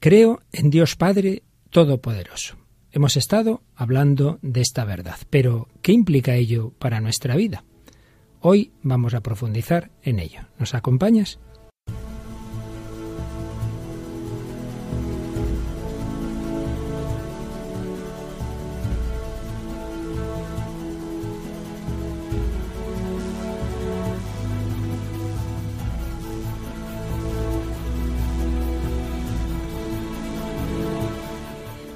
Creo en Dios Padre Todopoderoso. Hemos estado hablando de esta verdad, pero ¿qué implica ello para nuestra vida? Hoy vamos a profundizar en ello. ¿Nos acompañas?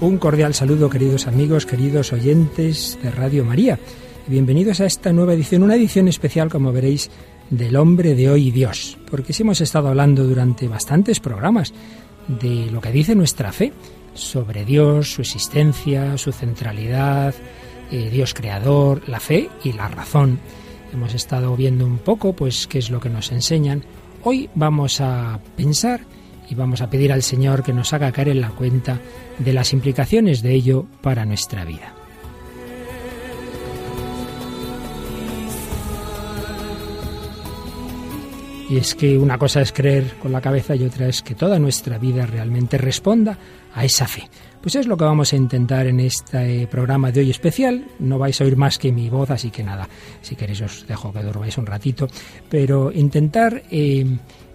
Un cordial saludo, queridos amigos, queridos oyentes de Radio María. Bienvenidos a esta nueva edición, una edición especial, como veréis, del hombre de hoy Dios. Porque si hemos estado hablando durante bastantes programas de lo que dice nuestra fe sobre Dios, su existencia, su centralidad, eh, Dios creador, la fe y la razón. Hemos estado viendo un poco, pues, qué es lo que nos enseñan. Hoy vamos a pensar y vamos a pedir al Señor que nos haga caer en la cuenta de las implicaciones de ello para nuestra vida. Y es que una cosa es creer con la cabeza y otra es que toda nuestra vida realmente responda a esa fe. Pues es lo que vamos a intentar en este programa de hoy especial. No vais a oír más que mi voz, así que nada, si queréis os dejo que durmáis un ratito, pero intentar eh,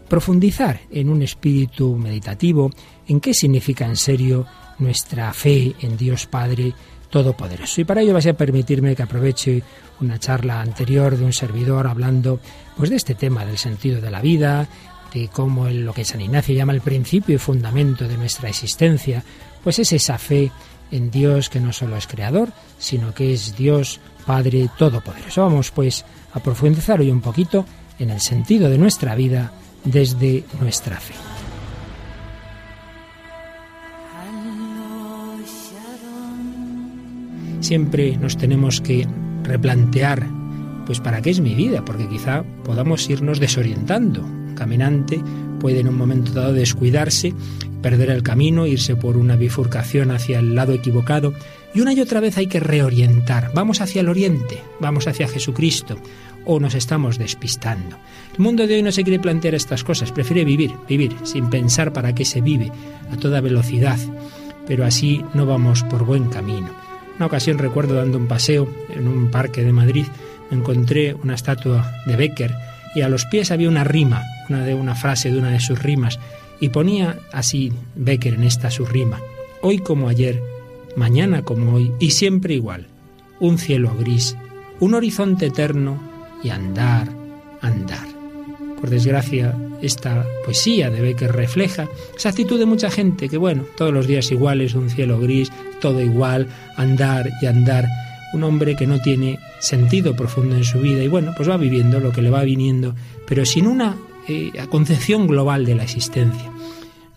profundizar en un espíritu meditativo en qué significa en serio nuestra fe en Dios Padre Todopoderoso. Y para ello vais a permitirme que aproveche una charla anterior de un servidor hablando pues de este tema del sentido de la vida, de cómo lo que San Ignacio llama el principio y fundamento de nuestra existencia, pues es esa fe en Dios que no solo es creador, sino que es Dios Padre Todopoderoso. Vamos pues a profundizar hoy un poquito en el sentido de nuestra vida desde nuestra fe. Siempre nos tenemos que replantear, pues para qué es mi vida, porque quizá podamos irnos desorientando. Un caminante puede en un momento dado descuidarse, perder el camino, irse por una bifurcación hacia el lado equivocado, y una y otra vez hay que reorientar. Vamos hacia el oriente, vamos hacia Jesucristo, o nos estamos despistando. El mundo de hoy no se quiere plantear estas cosas, prefiere vivir, vivir, sin pensar para qué se vive, a toda velocidad, pero así no vamos por buen camino. Una ocasión recuerdo dando un paseo en un parque de Madrid, encontré una estatua de Becker y a los pies había una rima, una de una frase de una de sus rimas, y ponía así Becker en esta su rima, hoy como ayer, mañana como hoy y siempre igual, un cielo gris, un horizonte eterno y andar, andar. Por desgracia, esta poesía de Becker refleja esa actitud de mucha gente que, bueno, todos los días iguales, un cielo gris, todo igual, andar y andar. Un hombre que no tiene sentido profundo en su vida y, bueno, pues va viviendo lo que le va viniendo, pero sin una eh, concepción global de la existencia.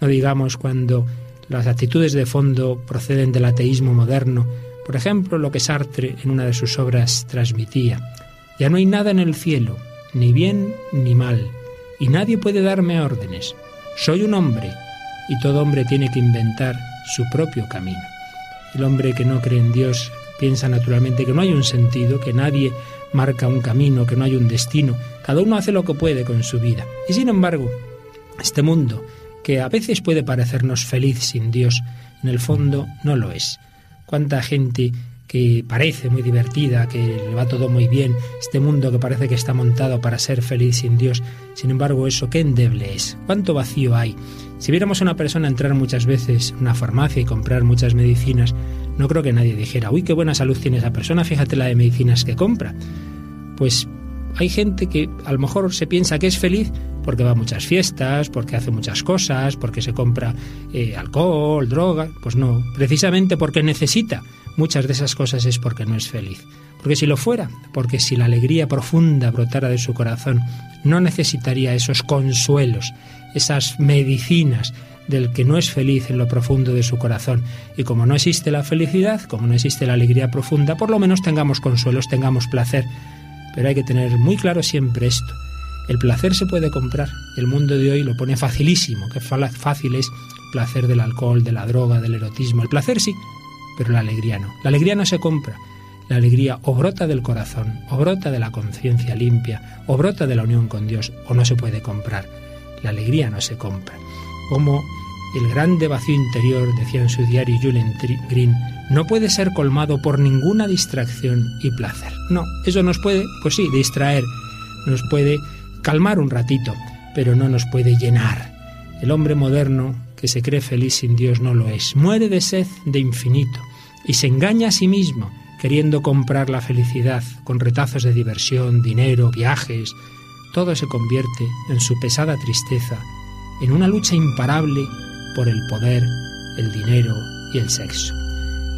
No digamos cuando las actitudes de fondo proceden del ateísmo moderno, por ejemplo, lo que Sartre en una de sus obras transmitía. Ya no hay nada en el cielo, ni bien ni mal, y nadie puede darme órdenes. Soy un hombre, y todo hombre tiene que inventar su propio camino. El hombre que no cree en Dios piensa naturalmente que no hay un sentido, que nadie marca un camino, que no hay un destino. Cada uno hace lo que puede con su vida. Y sin embargo, este mundo, que a veces puede parecernos feliz sin Dios, en el fondo no lo es. ¿Cuánta gente que parece muy divertida, que le va todo muy bien, este mundo que parece que está montado para ser feliz sin Dios. Sin embargo, eso qué endeble es, cuánto vacío hay. Si viéramos a una persona entrar muchas veces en una farmacia y comprar muchas medicinas, no creo que nadie dijera, uy, qué buena salud tiene esa persona, fíjate la de medicinas que compra. Pues hay gente que a lo mejor se piensa que es feliz porque va a muchas fiestas, porque hace muchas cosas, porque se compra eh, alcohol, droga. Pues no, precisamente porque necesita muchas de esas cosas es porque no es feliz. Porque si lo fuera, porque si la alegría profunda brotara de su corazón, no necesitaría esos consuelos, esas medicinas del que no es feliz en lo profundo de su corazón. Y como no existe la felicidad, como no existe la alegría profunda, por lo menos tengamos consuelos, tengamos placer. Pero hay que tener muy claro siempre esto. El placer se puede comprar. El mundo de hoy lo pone facilísimo, que fácil es placer del alcohol, de la droga, del erotismo. El placer sí, pero la alegría no. La alegría no se compra. La alegría o brota del corazón, o brota de la conciencia limpia, o brota de la unión con Dios, o no se puede comprar. La alegría no se compra. Como el grande vacío interior, decía en su diario Julian Green, no puede ser colmado por ninguna distracción y placer. No, eso nos puede, pues sí, distraer, nos puede calmar un ratito, pero no nos puede llenar. El hombre moderno que se cree feliz sin Dios no lo es. Muere de sed de infinito y se engaña a sí mismo queriendo comprar la felicidad con retazos de diversión, dinero, viajes. Todo se convierte en su pesada tristeza, en una lucha imparable por el poder, el dinero y el sexo.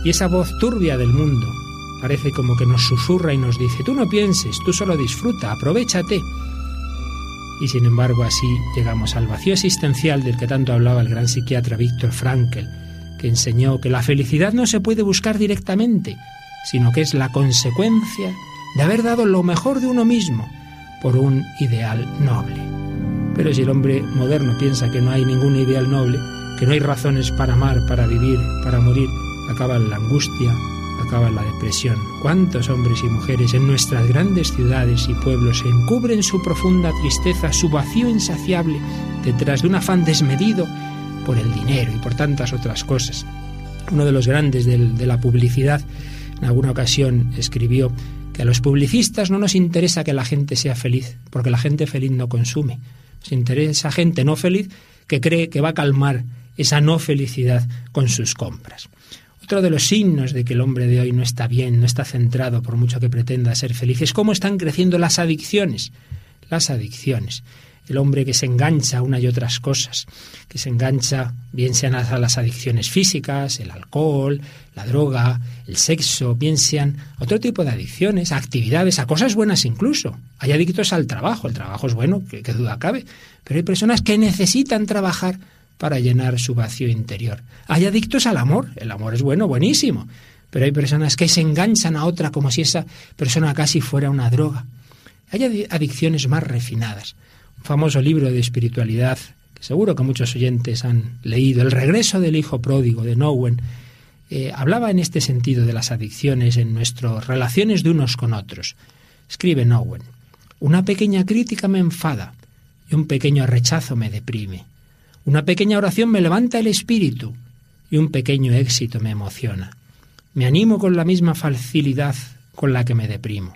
Y esa voz turbia del mundo parece como que nos susurra y nos dice, tú no pienses, tú solo disfruta, aprovechate. Y sin embargo así llegamos al vacío existencial del que tanto hablaba el gran psiquiatra Víctor Frankl, que enseñó que la felicidad no se puede buscar directamente, sino que es la consecuencia de haber dado lo mejor de uno mismo por un ideal noble. Pero si el hombre moderno piensa que no hay ningún ideal noble, que no hay razones para amar, para vivir, para morir, acaba la angustia, la depresión. ¿Cuántos hombres y mujeres en nuestras grandes ciudades y pueblos encubren su profunda tristeza, su vacío insaciable, detrás de un afán desmedido por el dinero y por tantas otras cosas? Uno de los grandes de la publicidad en alguna ocasión escribió que a los publicistas no nos interesa que la gente sea feliz, porque la gente feliz no consume. Nos interesa gente no feliz que cree que va a calmar esa no felicidad con sus compras. Otro de los signos de que el hombre de hoy no está bien, no está centrado por mucho que pretenda ser feliz, es cómo están creciendo las adicciones. Las adicciones el hombre que se engancha a una y otras cosas, que se engancha bien sean a las adicciones físicas, el alcohol, la droga, el sexo, bien sean otro tipo de adicciones, a actividades, a cosas buenas incluso. Hay adictos al trabajo, el trabajo es bueno, que duda cabe, pero hay personas que necesitan trabajar para llenar su vacío interior. Hay adictos al amor, el amor es bueno, buenísimo, pero hay personas que se enganchan a otra como si esa persona casi fuera una droga. Hay adicciones más refinadas famoso libro de espiritualidad que seguro que muchos oyentes han leído, El regreso del hijo pródigo de Nowen, eh, hablaba en este sentido de las adicciones en nuestras relaciones de unos con otros. Escribe Nowen, una pequeña crítica me enfada y un pequeño rechazo me deprime. Una pequeña oración me levanta el espíritu y un pequeño éxito me emociona. Me animo con la misma facilidad con la que me deprimo.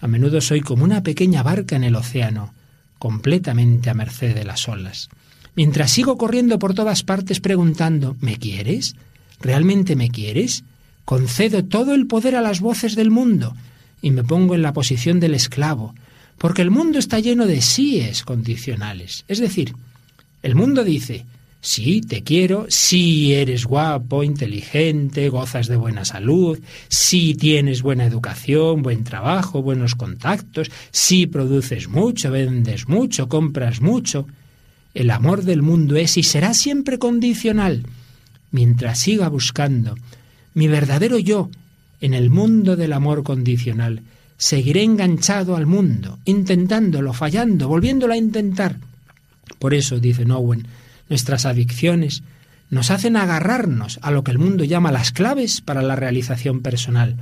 A menudo soy como una pequeña barca en el océano, completamente a merced de las olas. Mientras sigo corriendo por todas partes preguntando ¿Me quieres? ¿Realmente me quieres? Concedo todo el poder a las voces del mundo y me pongo en la posición del esclavo, porque el mundo está lleno de síes condicionales. Es decir, el mundo dice Sí, te quiero, sí eres guapo, inteligente, gozas de buena salud, sí tienes buena educación, buen trabajo, buenos contactos, sí produces mucho, vendes mucho, compras mucho. El amor del mundo es y será siempre condicional. Mientras siga buscando mi verdadero yo en el mundo del amor condicional, seguiré enganchado al mundo, intentándolo, fallando, volviéndolo a intentar. Por eso, dice Nowen, nuestras adicciones, nos hacen agarrarnos a lo que el mundo llama las claves para la realización personal,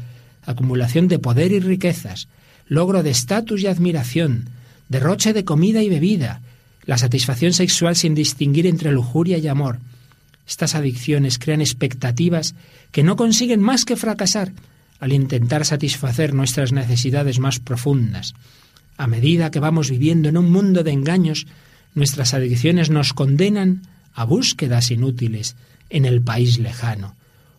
acumulación de poder y riquezas, logro de estatus y admiración, derroche de comida y bebida, la satisfacción sexual sin distinguir entre lujuria y amor. Estas adicciones crean expectativas que no consiguen más que fracasar al intentar satisfacer nuestras necesidades más profundas. A medida que vamos viviendo en un mundo de engaños, Nuestras adicciones nos condenan a búsquedas inútiles en el país lejano,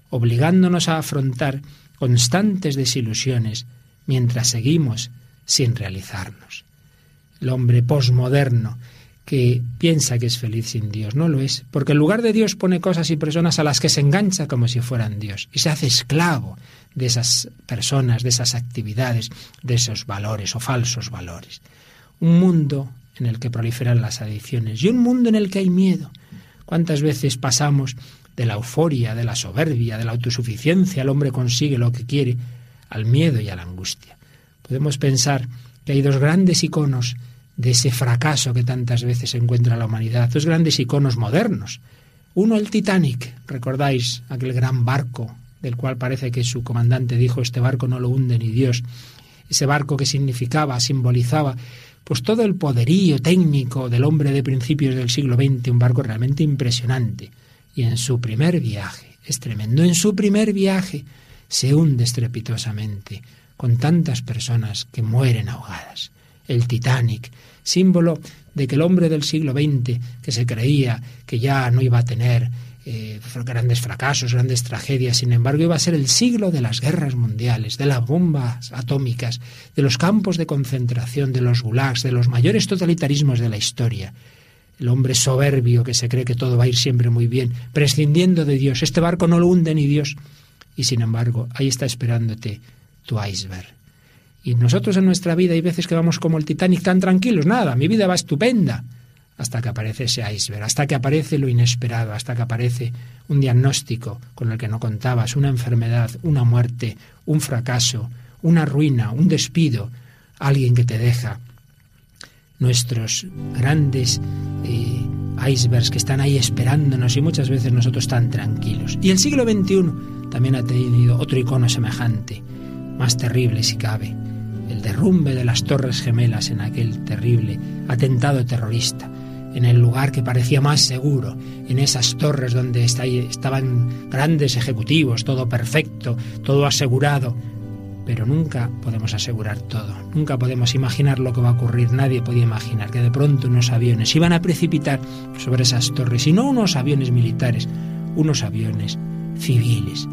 obligándonos a afrontar constantes desilusiones mientras seguimos sin realizarnos. El hombre posmoderno, que piensa que es feliz sin Dios. No lo es, porque en lugar de Dios pone cosas y personas a las que se engancha como si fueran Dios y se hace esclavo de esas personas, de esas actividades, de esos valores o falsos valores. Un mundo en el que proliferan las adicciones y un mundo en el que hay miedo. ¿Cuántas veces pasamos de la euforia, de la soberbia, de la autosuficiencia, el hombre consigue lo que quiere, al miedo y a la angustia? Podemos pensar que hay dos grandes iconos de ese fracaso que tantas veces encuentra la humanidad, dos grandes iconos modernos. Uno, el Titanic, recordáis aquel gran barco del cual parece que su comandante dijo este barco no lo hunde ni Dios. Ese barco que significaba, simbolizaba, pues todo el poderío técnico del hombre de principios del siglo XX, un barco realmente impresionante. Y en su primer viaje, es tremendo, en su primer viaje se hunde estrepitosamente, con tantas personas que mueren ahogadas el Titanic, símbolo de que el hombre del siglo XX, que se creía que ya no iba a tener eh, grandes fracasos, grandes tragedias, sin embargo iba a ser el siglo de las guerras mundiales, de las bombas atómicas, de los campos de concentración, de los gulags, de los mayores totalitarismos de la historia. El hombre soberbio que se cree que todo va a ir siempre muy bien, prescindiendo de Dios. Este barco no lo hunde ni Dios. Y sin embargo, ahí está esperándote tu iceberg. Y nosotros en nuestra vida hay veces que vamos como el Titanic tan tranquilos, nada, mi vida va estupenda, hasta que aparece ese iceberg, hasta que aparece lo inesperado, hasta que aparece un diagnóstico con el que no contabas, una enfermedad, una muerte, un fracaso, una ruina, un despido, alguien que te deja. Nuestros grandes eh, icebergs que están ahí esperándonos y muchas veces nosotros tan tranquilos. Y el siglo XXI también ha tenido otro icono semejante, más terrible si cabe, el derrumbe de las Torres Gemelas en aquel terrible atentado terrorista, en el lugar que parecía más seguro, en esas torres donde estaban grandes ejecutivos, todo perfecto, todo asegurado. Pero nunca podemos asegurar todo, nunca podemos imaginar lo que va a ocurrir, nadie podía imaginar que de pronto unos aviones iban a precipitar sobre esas torres, y no unos aviones militares, unos aviones civiles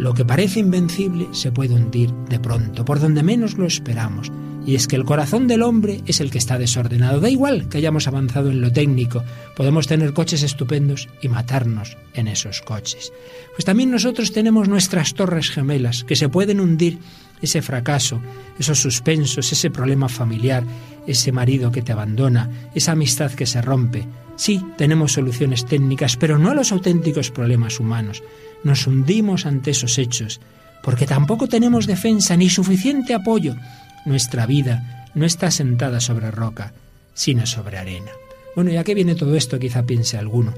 lo que parece invencible se puede hundir de pronto, por donde menos lo esperamos. Y es que el corazón del hombre es el que está desordenado. Da igual que hayamos avanzado en lo técnico, podemos tener coches estupendos y matarnos en esos coches. Pues también nosotros tenemos nuestras torres gemelas que se pueden hundir ese fracaso, esos suspensos, ese problema familiar, ese marido que te abandona, esa amistad que se rompe. Sí, tenemos soluciones técnicas, pero no a los auténticos problemas humanos nos hundimos ante esos hechos, porque tampoco tenemos defensa ni suficiente apoyo. Nuestra vida no está sentada sobre roca, sino sobre arena. Bueno, ¿y a qué viene todo esto? Quizá piense alguno.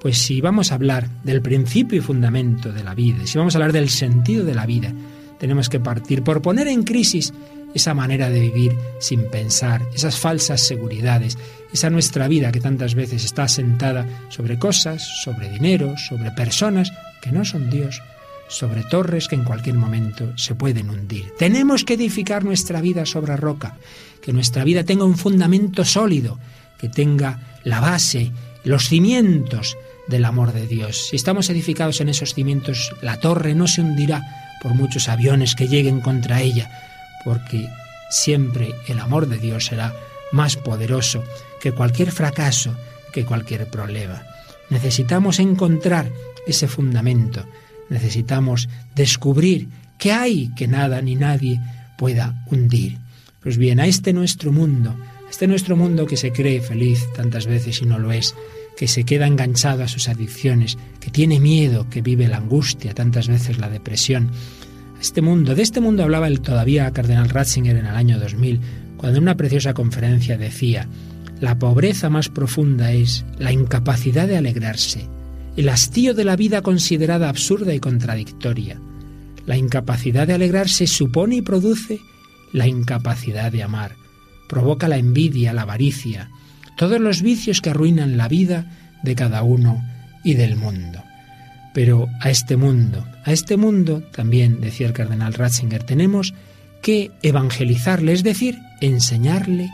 Pues si vamos a hablar del principio y fundamento de la vida, si vamos a hablar del sentido de la vida, tenemos que partir por poner en crisis esa manera de vivir sin pensar, esas falsas seguridades, esa nuestra vida que tantas veces está sentada sobre cosas, sobre dinero, sobre personas que no son Dios, sobre torres que en cualquier momento se pueden hundir. Tenemos que edificar nuestra vida sobre roca, que nuestra vida tenga un fundamento sólido, que tenga la base, los cimientos del amor de Dios. Si estamos edificados en esos cimientos, la torre no se hundirá por muchos aviones que lleguen contra ella, porque siempre el amor de Dios será más poderoso que cualquier fracaso, que cualquier problema. Necesitamos encontrar ese fundamento, necesitamos descubrir que hay que nada ni nadie pueda hundir. Pues bien, a este nuestro mundo, a este nuestro mundo que se cree feliz tantas veces y no lo es, que se queda enganchado a sus adicciones, que tiene miedo, que vive la angustia, tantas veces la depresión, este mundo, de este mundo hablaba el todavía cardenal Ratzinger en el año 2000, cuando en una preciosa conferencia decía, la pobreza más profunda es la incapacidad de alegrarse, el hastío de la vida considerada absurda y contradictoria. La incapacidad de alegrarse supone y produce la incapacidad de amar, provoca la envidia, la avaricia, todos los vicios que arruinan la vida de cada uno y del mundo. Pero a este mundo, a este mundo, también decía el cardenal Ratzinger, tenemos que evangelizarle, es decir, enseñarle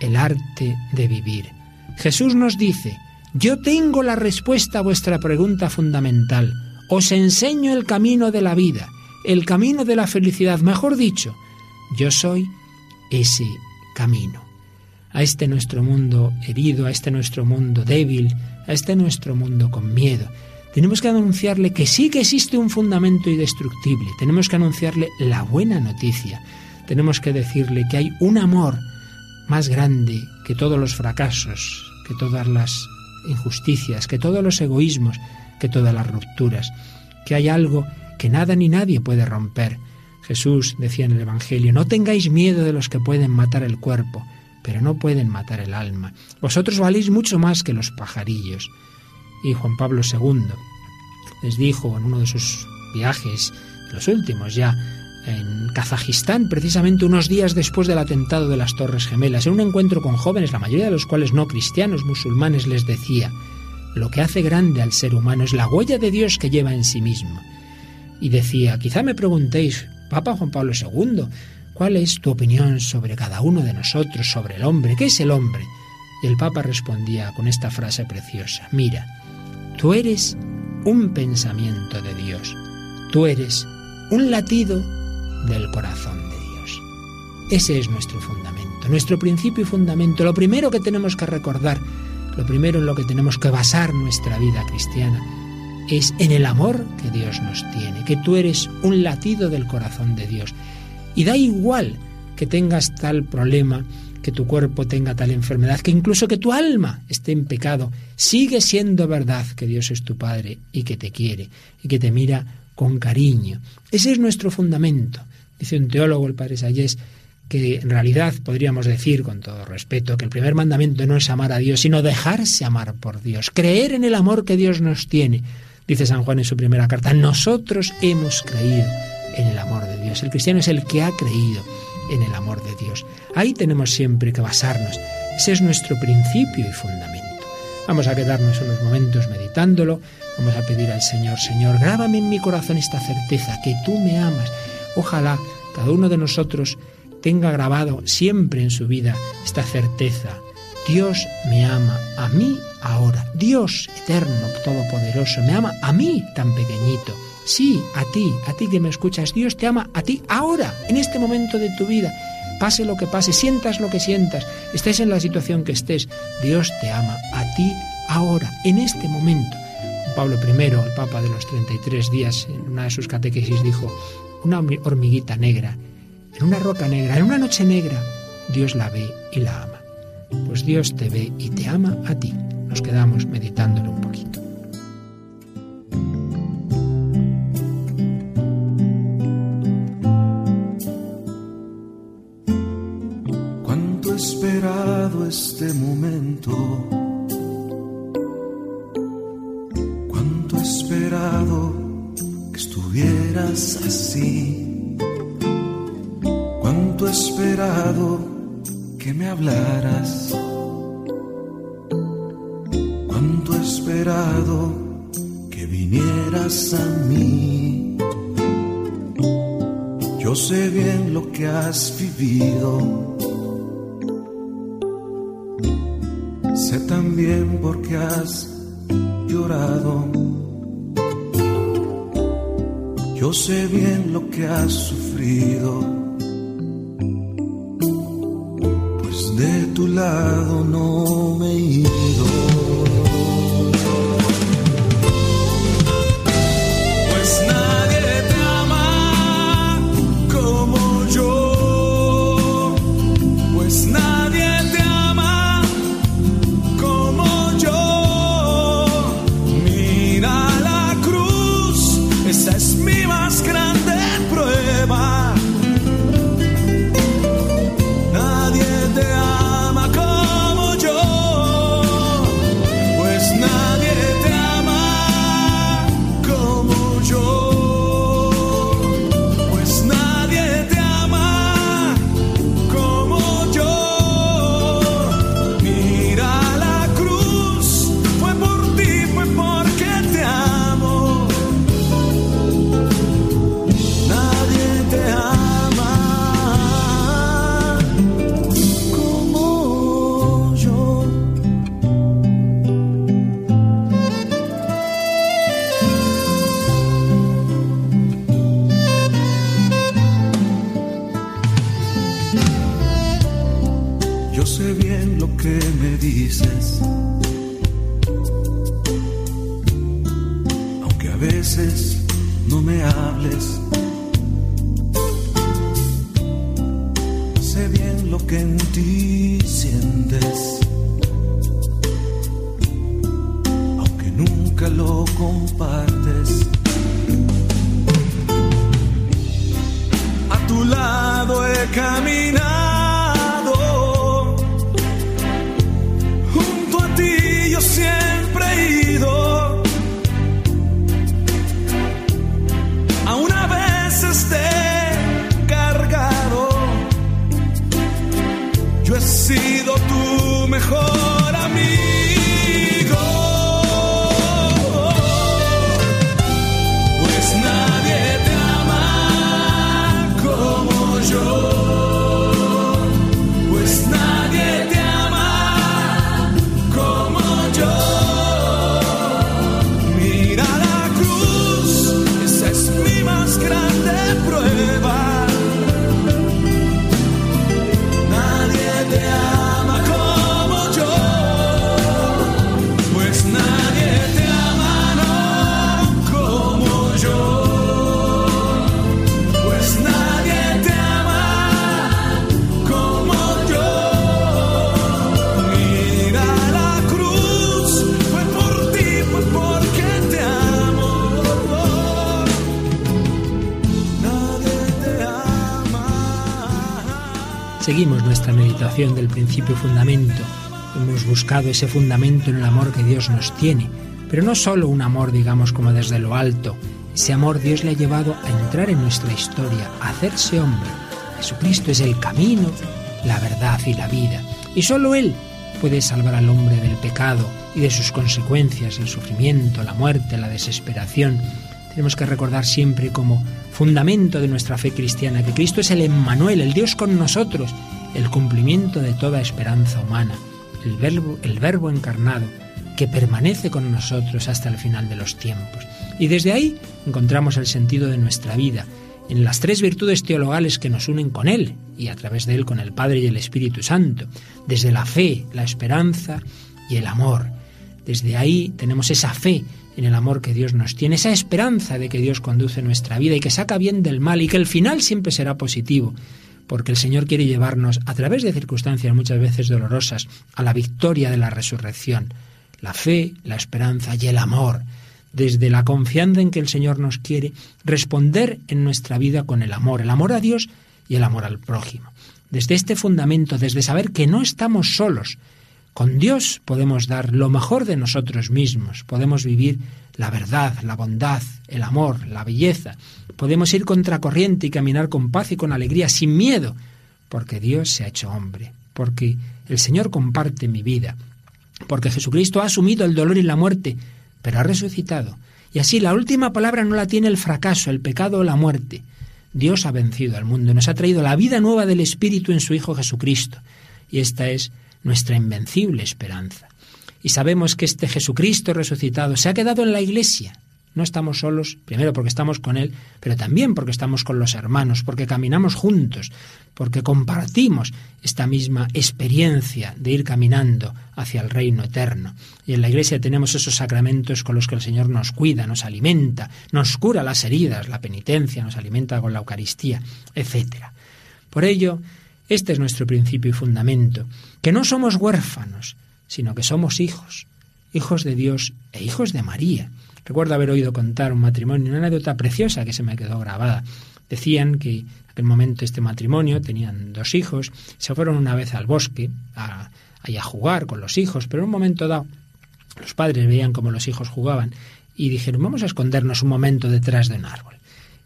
el arte de vivir. Jesús nos dice, yo tengo la respuesta a vuestra pregunta fundamental, os enseño el camino de la vida, el camino de la felicidad, mejor dicho, yo soy ese camino. a este nuestro mundo herido, a este nuestro mundo débil, a este nuestro mundo con miedo. Tenemos que anunciarle que sí que existe un fundamento indestructible. Tenemos que anunciarle la buena noticia. Tenemos que decirle que hay un amor más grande que todos los fracasos, que todas las injusticias, que todos los egoísmos, que todas las rupturas, que hay algo que nada ni nadie puede romper. Jesús decía en el Evangelio, no tengáis miedo de los que pueden matar el cuerpo, pero no pueden matar el alma. Vosotros valéis mucho más que los pajarillos. Y Juan Pablo II les dijo en uno de sus viajes, los últimos ya, en Kazajistán, precisamente unos días después del atentado de las Torres Gemelas, en un encuentro con jóvenes, la mayoría de los cuales no cristianos, musulmanes, les decía, lo que hace grande al ser humano es la huella de Dios que lleva en sí mismo. Y decía, quizá me preguntéis, Papa Juan Pablo II, ¿cuál es tu opinión sobre cada uno de nosotros, sobre el hombre? ¿Qué es el hombre? Y el Papa respondía con esta frase preciosa, mira, tú eres un pensamiento de Dios, tú eres un latido del corazón de Dios. Ese es nuestro fundamento, nuestro principio y fundamento, lo primero que tenemos que recordar, lo primero en lo que tenemos que basar nuestra vida cristiana, es en el amor que Dios nos tiene, que tú eres un latido del corazón de Dios. Y da igual que tengas tal problema, que tu cuerpo tenga tal enfermedad, que incluso que tu alma esté en pecado, sigue siendo verdad que Dios es tu Padre y que te quiere y que te mira con cariño. Ese es nuestro fundamento. Dice un teólogo, el padre Sayés, que en realidad podríamos decir, con todo respeto, que el primer mandamiento no es amar a Dios, sino dejarse amar por Dios, creer en el amor que Dios nos tiene. Dice San Juan en su primera carta, nosotros hemos creído en el amor de Dios. El cristiano es el que ha creído en el amor de Dios. Ahí tenemos siempre que basarnos. Ese es nuestro principio y fundamento. Vamos a quedarnos unos momentos meditándolo. Vamos a pedir al Señor, Señor, grábame en mi corazón esta certeza, que tú me amas. Ojalá cada uno de nosotros tenga grabado siempre en su vida esta certeza. Dios me ama a mí ahora. Dios eterno, todopoderoso, me ama a mí tan pequeñito. Sí, a ti, a ti que me escuchas. Dios te ama a ti ahora, en este momento de tu vida. Pase lo que pase, sientas lo que sientas, estés en la situación que estés. Dios te ama a ti ahora, en este momento. Pablo I, el Papa de los 33 días, en una de sus catequesis dijo, una hormiguita negra, en una roca negra, en una noche negra, Dios la ve y la ama. Pues Dios te ve y te ama a ti. Nos quedamos meditándolo un poquito. Del principio y fundamento. Hemos buscado ese fundamento en el amor que Dios nos tiene, pero no solo un amor, digamos, como desde lo alto. Ese amor Dios le ha llevado a entrar en nuestra historia, a hacerse hombre. Jesucristo es el camino, la verdad y la vida. Y solo Él puede salvar al hombre del pecado y de sus consecuencias, el sufrimiento, la muerte, la desesperación. Tenemos que recordar siempre como fundamento de nuestra fe cristiana que Cristo es el Emmanuel, el Dios con nosotros, el cumplimiento de toda esperanza humana, el verbo, el verbo encarnado que permanece con nosotros hasta el final de los tiempos. Y desde ahí encontramos el sentido de nuestra vida, en las tres virtudes teologales que nos unen con Él y a través de Él con el Padre y el Espíritu Santo, desde la fe, la esperanza y el amor. Desde ahí tenemos esa fe en el amor que Dios nos tiene, esa esperanza de que Dios conduce nuestra vida y que saca bien del mal y que el final siempre será positivo, porque el Señor quiere llevarnos a través de circunstancias muchas veces dolorosas a la victoria de la resurrección. La fe, la esperanza y el amor, desde la confianza en que el Señor nos quiere, responder en nuestra vida con el amor, el amor a Dios y el amor al prójimo. Desde este fundamento, desde saber que no estamos solos, con Dios podemos dar lo mejor de nosotros mismos, podemos vivir la verdad, la bondad, el amor, la belleza, podemos ir contracorriente y caminar con paz y con alegría, sin miedo, porque Dios se ha hecho hombre, porque el Señor comparte mi vida, porque Jesucristo ha asumido el dolor y la muerte, pero ha resucitado. Y así la última palabra no la tiene el fracaso, el pecado o la muerte. Dios ha vencido al mundo, nos ha traído la vida nueva del Espíritu en su Hijo Jesucristo. Y esta es nuestra invencible esperanza. Y sabemos que este Jesucristo resucitado se ha quedado en la Iglesia. No estamos solos, primero porque estamos con Él, pero también porque estamos con los hermanos, porque caminamos juntos, porque compartimos esta misma experiencia de ir caminando hacia el reino eterno. Y en la Iglesia tenemos esos sacramentos con los que el Señor nos cuida, nos alimenta, nos cura las heridas, la penitencia, nos alimenta con la Eucaristía, etc. Por ello, este es nuestro principio y fundamento, que no somos huérfanos, sino que somos hijos, hijos de Dios e hijos de María. Recuerdo haber oído contar un matrimonio, una anécdota preciosa que se me quedó grabada. Decían que en aquel momento este matrimonio tenían dos hijos, se fueron una vez al bosque a, jugar con los hijos, pero en un momento dado los padres veían cómo los hijos jugaban y dijeron vamos a escondernos un momento detrás de un árbol.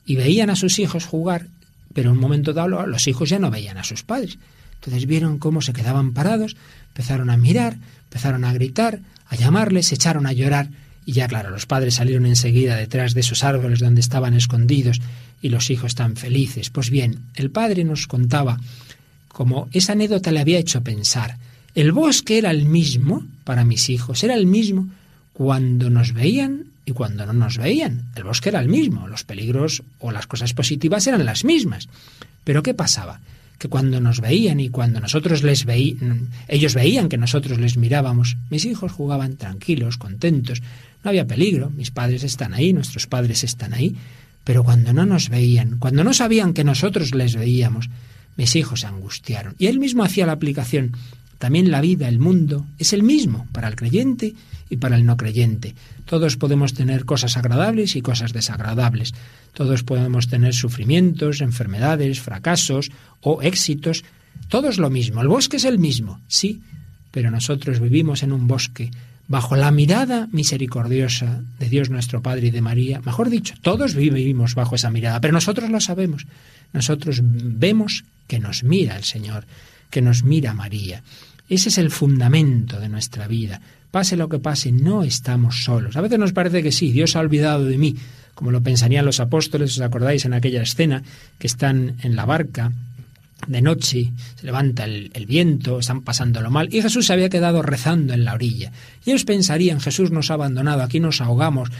Y veían a sus hijos jugar, pero en un momento dado los hijos ya no veían a sus padres. Entonces vieron cómo se quedaban parados, empezaron a mirar, empezaron a gritar, a llamarles, se echaron a llorar y ya claro, los padres salieron enseguida detrás de esos árboles donde estaban escondidos y los hijos tan felices. Pues bien, el padre nos contaba como esa anécdota le había hecho pensar. El bosque era el mismo para mis hijos, era el mismo cuando nos veían y cuando no nos veían. El bosque era el mismo, los peligros o las cosas positivas eran las mismas. Pero ¿qué pasaba? Que cuando nos veían y cuando nosotros les veíamos, ellos veían que nosotros les mirábamos, mis hijos jugaban tranquilos, contentos, no había peligro, mis padres están ahí, nuestros padres están ahí, pero cuando no nos veían, cuando no sabían que nosotros les veíamos, mis hijos se angustiaron. Y él mismo hacía la aplicación. También la vida, el mundo, es el mismo para el creyente y para el no creyente. Todos podemos tener cosas agradables y cosas desagradables. Todos podemos tener sufrimientos, enfermedades, fracasos o éxitos. Todo es lo mismo. El bosque es el mismo, sí, pero nosotros vivimos en un bosque bajo la mirada misericordiosa de Dios nuestro Padre y de María. Mejor dicho, todos vivimos bajo esa mirada, pero nosotros lo sabemos. Nosotros vemos que nos mira el Señor, que nos mira María. Ese es el fundamento de nuestra vida. Pase lo que pase, no estamos solos. A veces nos parece que sí, Dios ha olvidado de mí, como lo pensarían los apóstoles, ¿os acordáis en aquella escena que están en la barca de noche, se levanta el, viento, están pasándolo mal, y Jesús se había quedado rezando en la orilla. Y ellos pensarían, Jesús nos ha abandonado, aquí nos ahogamos,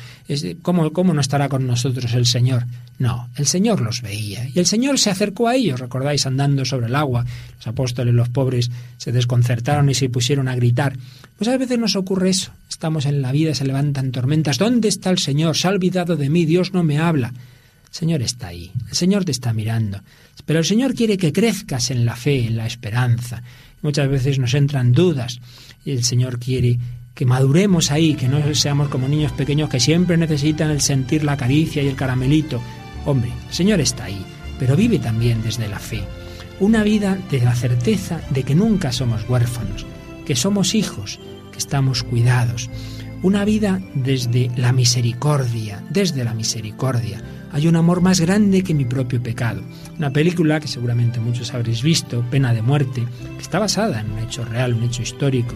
¿cómo, ¿cómo no estará con nosotros el Señor? No, el Señor los veía, y el Señor se acercó a ellos, recordáis, andando sobre el agua, los apóstoles, los pobres, se desconcertaron y se pusieron a gritar. Pues a veces nos ocurre eso, estamos en la vida, se levantan tormentas, ¿dónde está el Señor? Se ha olvidado de mí, Dios no me habla. Señor está ahí, el Señor te está mirando. Pero el Señor quiere que crezcas en la fe, en la esperanza. Muchas veces nos entran dudas y el Señor quiere que maduremos ahí, que no seamos como niños pequeños que siempre necesitan el sentir la caricia y el caramelito. Hombre, el Señor está ahí, pero vive también desde la fe. Una vida de la certeza de que nunca somos huérfanos, que somos hijos, que estamos cuidados. Una vida desde la misericordia, desde la misericordia hay un amor más grande que mi propio pecado. Una película que seguramente muchos habréis visto, Pena de Muerte, que está basada en un hecho real, un hecho histórico.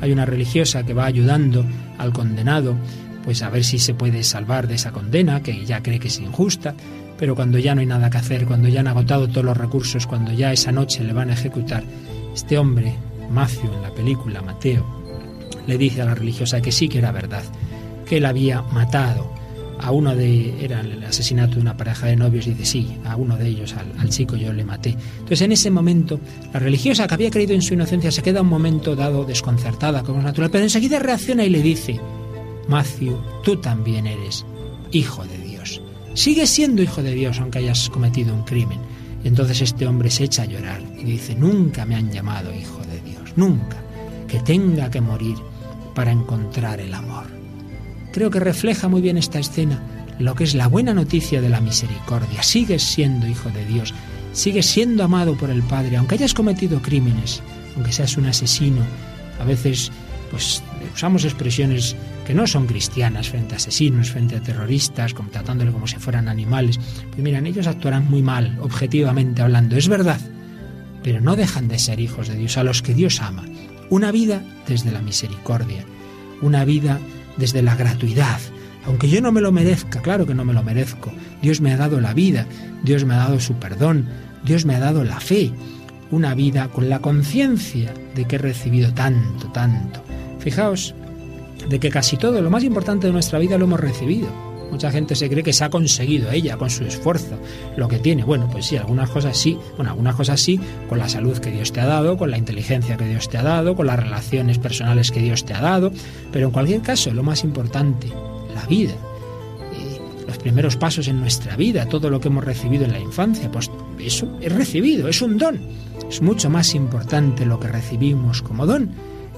Hay una religiosa que va ayudando al condenado, pues a ver si se puede salvar de esa condena, que ya cree que es injusta, pero cuando ya no hay nada que hacer, cuando ya han agotado todos los recursos, cuando ya esa noche le van a ejecutar, este hombre, Macio en la película, Mateo, le dice a la religiosa que sí que era verdad, que él había matado a uno de, era el asesinato de una pareja de novios, y dice, sí, a uno de ellos, al, chico yo le maté. Entonces en ese momento, la religiosa que había creído en su inocencia se queda un momento dado desconcertada, como es natural, pero enseguida reacciona y le dice, Matthew, tú también eres hijo de Dios. Sigues siendo hijo de Dios aunque hayas cometido un crimen. Entonces este hombre se echa a llorar y dice, nunca me han llamado hijo de Dios, nunca, que tenga que morir para encontrar el amor creo que refleja muy bien esta escena lo que es la buena noticia de la misericordia. Sigues siendo hijo de Dios, sigues siendo amado por el Padre, aunque hayas cometido crímenes, aunque seas un asesino. A veces, pues, usamos expresiones que no son cristianas frente a asesinos, frente a terroristas, como tratándole como si fueran animales. Pues miran, ellos actuarán muy mal, objetivamente hablando, es verdad, pero no dejan de ser hijos de Dios, a los que Dios ama. Una vida desde la misericordia, una vida desde la gratuidad. Aunque yo no me lo merezca, claro que no me lo merezco. Dios me ha dado la vida, Dios me ha dado su perdón, Dios me ha dado la fe. Una vida con la conciencia de que he recibido tanto, tanto. Fijaos de que casi todo lo más importante de nuestra vida lo hemos recibido. Mucha gente se cree que se ha conseguido ella con su esfuerzo lo que tiene. Bueno, pues sí, algunas cosas sí, bueno, algunas cosas sí, con la salud que Dios te ha dado, con la inteligencia que Dios te ha dado, con las relaciones personales que Dios te ha dado, pero en cualquier caso, lo más importante, la vida, eh, los primeros pasos en nuestra vida, todo lo que hemos recibido en la infancia, pues eso es recibido, es un don. Es mucho más importante lo que recibimos como don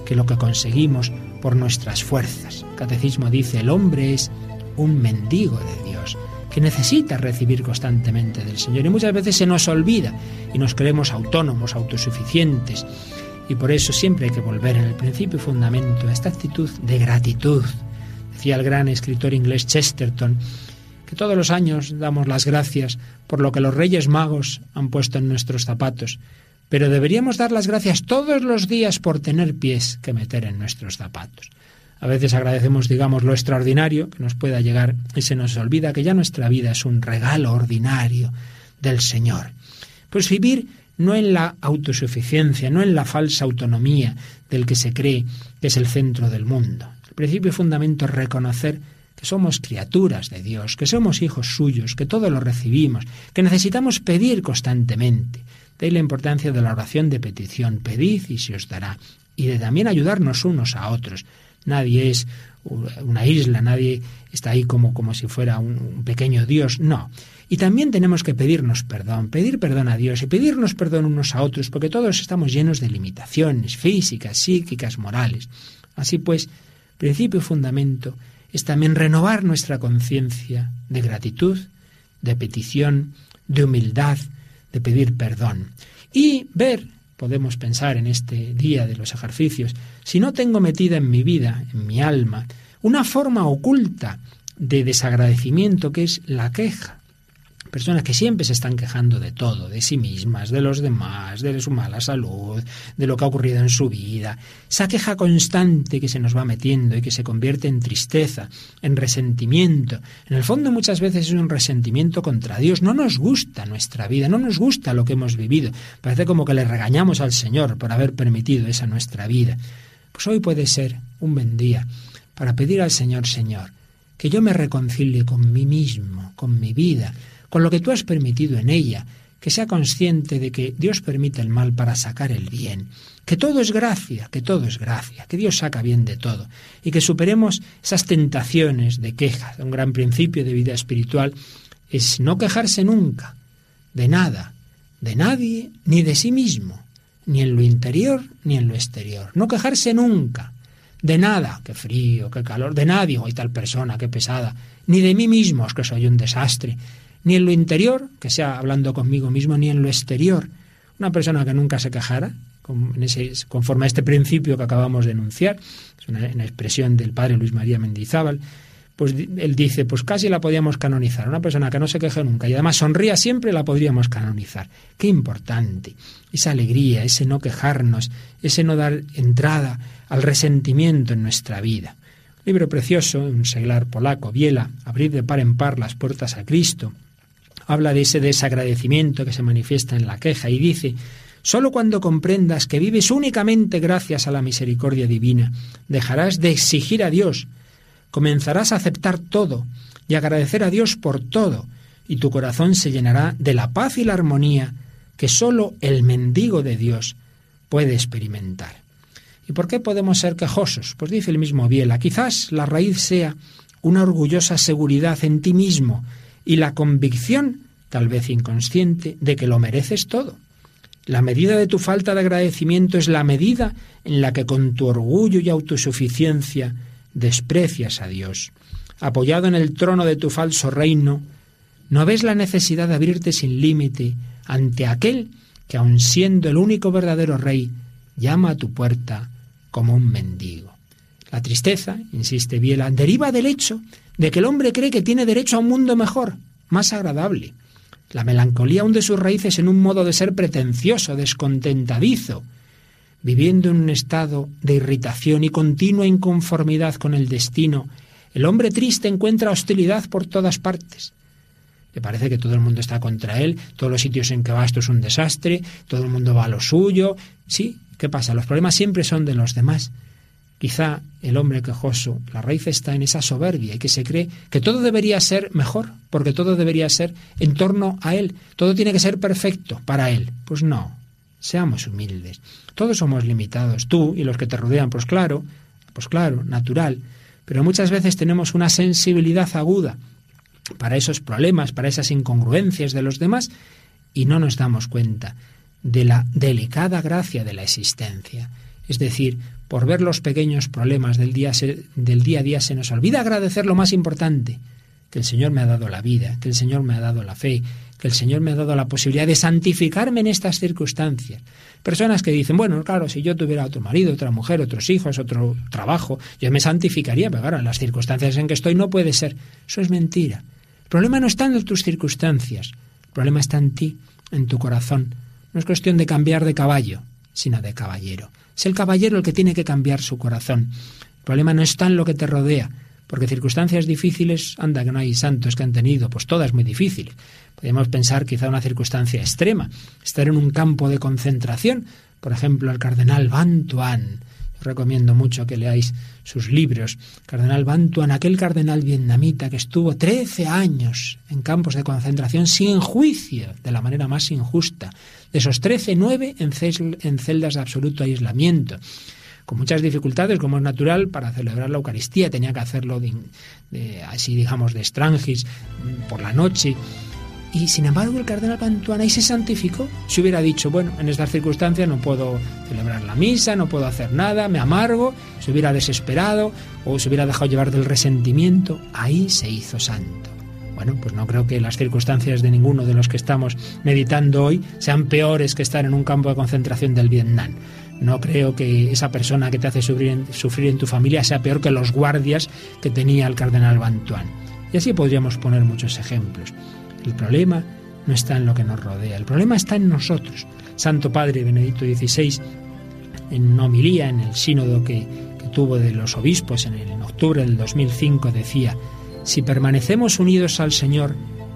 que lo que conseguimos por nuestras fuerzas. El catecismo dice, el hombre es un mendigo de Dios, que necesita recibir constantemente del Señor. Y muchas veces se nos olvida y nos creemos autónomos, autosuficientes. Y por eso siempre hay que volver en el principio y fundamento a esta actitud de gratitud. Decía el gran escritor inglés Chesterton que todos los años damos las gracias por lo que los Reyes Magos han puesto en nuestros zapatos, pero deberíamos dar las gracias todos los días por tener pies que meter en nuestros zapatos. A veces agradecemos, digamos, lo extraordinario que nos pueda llegar y se nos olvida que ya nuestra vida es un regalo ordinario del Señor. Pues vivir no en la autosuficiencia, no en la falsa autonomía del que se cree que es el centro del mundo. El principio fundamento es reconocer que somos criaturas de Dios, que somos hijos suyos, que todo lo recibimos, que necesitamos pedir constantemente. De ahí la importancia de la oración de petición. Pedid y se os dará. Y de también ayudarnos unos a otros. Nadie es una isla, nadie está ahí como, como si fuera un, pequeño Dios. No. Y también tenemos que pedirnos perdón, pedir perdón a Dios y pedirnos perdón unos a otros, porque todos estamos llenos de limitaciones físicas, psíquicas, morales. Así pues, principio y fundamento es también renovar nuestra conciencia de gratitud, de petición, de humildad, de pedir perdón. Y ver, podemos pensar en este día de los ejercicios, si no tengo metida en mi vida, en mi alma, una forma oculta de desagradecimiento que es la queja, Personas que siempre se están quejando de todo, de sí mismas, de los demás, de su mala salud, de lo que ha ocurrido en su vida. Esa queja constante que se nos va metiendo y que se convierte en tristeza, en resentimiento. En el fondo muchas veces es un resentimiento contra Dios. No nos gusta nuestra vida, no nos gusta lo que hemos vivido. Parece como que le regañamos al Señor por haber permitido esa nuestra vida. Pues hoy puede ser un buen día para pedir al Señor, Señor, que yo me reconcilie con mí mismo, con mi vida, con lo que tú has permitido en ella, que sea consciente de que Dios permite el mal para sacar el bien, que todo es gracia, que todo es gracia, que Dios saca bien de todo, y que superemos esas tentaciones de queja. Un gran principio de vida espiritual es no quejarse nunca, de nada, de nadie, ni de sí mismo, ni en lo interior ni en lo exterior. No quejarse nunca, de nada, qué frío, qué calor, de nadie, hay tal persona, qué pesada, ni de mí mismo, es que soy un desastre, ni en lo interior, que sea hablando conmigo mismo, ni en lo exterior. Una persona que nunca se quejara, conforme a este principio que acabamos de enunciar, es una, expresión del padre Luis María Mendizábal, pues él dice, pues casi la podíamos canonizar. Una persona que no se queje nunca y además sonría siempre la podríamos canonizar. Qué importante. Esa alegría, ese no quejarnos, ese no dar entrada al resentimiento en nuestra vida. Libro precioso, un seglar polaco, Biela, Abrir de par en par las puertas a Cristo, habla de ese desagradecimiento que se manifiesta en la queja y dice, Solo cuando comprendas que vives únicamente gracias a la misericordia divina, dejarás de exigir a Dios, comenzarás a aceptar todo y agradecer a Dios por todo, y tu corazón se llenará de la paz y la armonía que sólo el mendigo de Dios puede experimentar. ¿Y por qué podemos ser quejosos? Pues dice el mismo Biela, quizás la raíz sea una orgullosa seguridad en ti mismo y la convicción, tal vez inconsciente, de que lo mereces todo. La medida de tu falta de agradecimiento es la medida en la que con tu orgullo y autosuficiencia desprecias a Dios. Apoyado en el trono de tu falso reino, no ves la necesidad de abrirte sin límite ante aquel que, aun siendo el único verdadero rey, llama a tu puerta como un mendigo. La tristeza, insiste Biela, deriva del hecho de que el hombre cree que tiene derecho a un mundo mejor, más agradable. La melancolía hunde sus raíces en un modo de ser pretencioso, descontentadizo, viviendo en un estado de irritación y continua inconformidad con el destino. El hombre triste encuentra hostilidad por todas partes. Le parece que todo el mundo está contra él, todos los sitios en que va esto es un desastre, todo el mundo va a lo suyo. Sí, ¿qué pasa? Los problemas siempre son de los demás. Quizá el hombre quejoso, la raíz está en esa soberbia y que se cree que todo debería ser mejor, porque todo debería ser en torno a él, todo tiene que ser perfecto para él. Pues no, seamos humildes. Todos somos limitados, tú y los que te rodean, pues claro, pues claro, natural, pero muchas veces tenemos una sensibilidad aguda para esos problemas, para esas incongruencias de los demás y no nos damos cuenta de la delicada gracia de la existencia. Es decir, por ver los pequeños problemas del día, a día se nos olvida agradecer lo más importante, que el Señor me ha dado la vida, que el Señor me ha dado la fe, que el Señor me ha dado la posibilidad de santificarme en estas circunstancias. Personas que dicen, bueno, claro, si yo tuviera otro marido, otra mujer, otros hijos, otro trabajo, yo me santificaría, pero claro, en las circunstancias en que estoy no puede ser. Eso es mentira. El problema no está en tus circunstancias, el problema está en ti, en tu corazón. No es cuestión de cambiar de caballo, sino de caballero. Es el caballero el que tiene que cambiar su corazón. El problema no está en lo que te rodea, porque circunstancias difíciles, anda que no hay santos que han tenido, pues todas muy difíciles. Podríamos pensar quizá una circunstancia extrema, estar en un campo de concentración, por ejemplo, el cardenal Bantuan. Recomiendo mucho que leáis sus libros. Cardenal Bantuan, aquel cardenal vietnamita que estuvo 13 años en campos de concentración sin juicio, de la manera más injusta. De esos 13, 9 en, en celdas de absoluto aislamiento con muchas dificultades, como es natural, para celebrar la Eucaristía. Tenía que hacerlo así, digamos, de extranjis por la noche. Y sin embargo el cardenal Pantuana ahí se santificó. Si hubiera dicho, bueno, en estas circunstancias no puedo celebrar la misa, no puedo hacer nada, me amargo, se hubiera desesperado o se hubiera dejado llevar del resentimiento, ahí se hizo santo. Bueno, pues no creo que las circunstancias de ninguno de los que estamos meditando hoy sean peores que estar en un campo de concentración del Vietnam. No creo que esa persona que te hace sufrir en, tu familia sea peor que los guardias que tenía el cardenal Bantuan. Y así podríamos poner muchos ejemplos. El problema no está en lo que nos rodea, el problema está en nosotros. Santo Padre Benedicto XVI, en homilía en el sínodo que, tuvo de los obispos en, el, en octubre del 2005, decía, si permanecemos unidos al Señor,